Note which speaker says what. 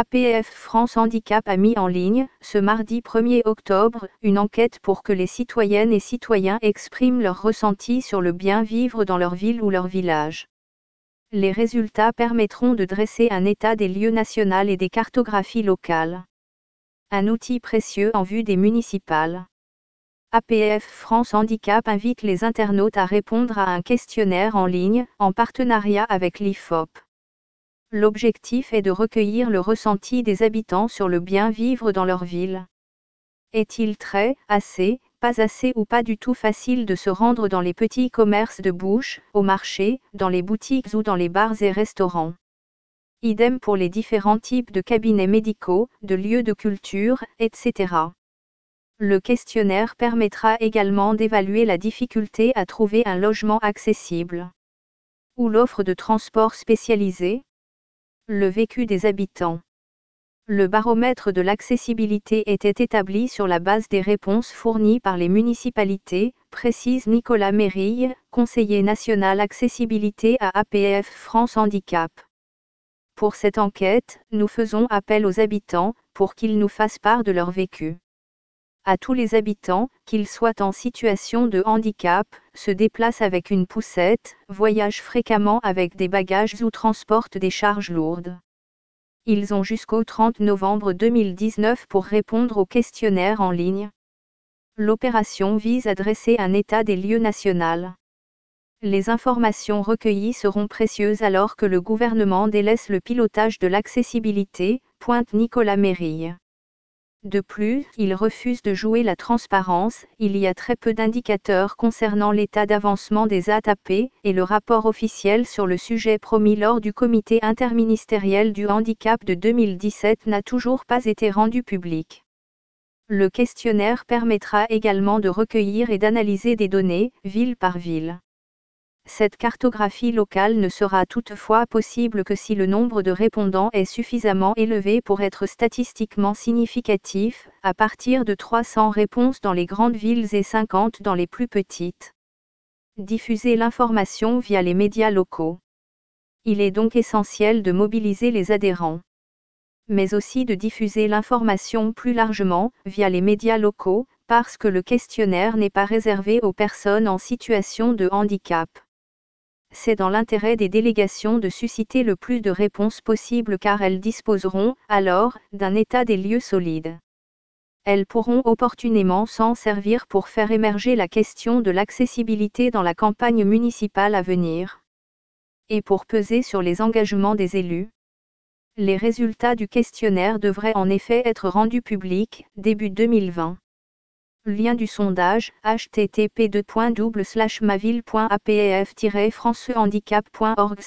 Speaker 1: APF France Handicap a mis en ligne, ce mardi 1er octobre, une enquête pour que les citoyennes et citoyens expriment leur ressenti sur le bien vivre dans leur ville ou leur village. Les résultats permettront de dresser un état des lieux national et des cartographies locales. Un outil précieux en vue des municipales. APF France Handicap invite les internautes à répondre à un questionnaire en ligne, en partenariat avec l'IFOP. L'objectif est de recueillir le ressenti des habitants sur le bien vivre dans leur ville. Est-il très, assez, pas assez ou pas du tout facile de se rendre dans les petits commerces de bouche, au marché, dans les boutiques ou dans les bars et restaurants? Idem pour les différents types de cabinets médicaux, de lieux de culture, etc. Le questionnaire permettra également d'évaluer la difficulté à trouver un logement accessible. Ou l'offre de transport spécialisé, le vécu des habitants. Le baromètre de l'accessibilité était établi sur la base des réponses fournies par les municipalités, précise Nicolas Mérille, conseiller national accessibilité à APF France Handicap. Pour cette enquête, nous faisons appel aux habitants, pour qu'ils nous fassent part de leur vécu à tous les habitants, qu'ils soient en situation de handicap, se déplacent avec une poussette, voyagent fréquemment avec des bagages ou transportent des charges lourdes. Ils ont jusqu'au 30 novembre 2019 pour répondre au questionnaire en ligne. L'opération vise à dresser un état des lieux national. Les informations recueillies seront précieuses alors que le gouvernement délaisse le pilotage de l'accessibilité, pointe Nicolas Mérille. De plus, il refuse de jouer la transparence, il y a très peu d'indicateurs concernant l'état d'avancement des ATAP, et le rapport officiel sur le sujet promis lors du comité interministériel du handicap de 2017 n'a toujours pas été rendu public. Le questionnaire permettra également de recueillir et d'analyser des données, ville par ville. Cette cartographie locale ne sera toutefois possible que si le nombre de répondants est suffisamment élevé pour être statistiquement significatif, à partir de 300 réponses dans les grandes villes et 50 dans les plus petites. Diffuser l'information via les médias locaux. Il est donc essentiel de mobiliser les adhérents mais aussi de diffuser l'information plus largement, via les médias locaux, parce que le questionnaire n'est pas réservé aux personnes en situation de handicap c'est dans l'intérêt des délégations de susciter le plus de réponses possible car elles disposeront, alors, d'un état des lieux solide. Elles pourront opportunément s'en servir pour faire émerger la question de l'accessibilité dans la campagne municipale à venir. Et pour peser sur les engagements des élus. Les résultats du questionnaire devraient en effet être rendus publics, début 2020. Lien du sondage http maville.apef francehandicap.org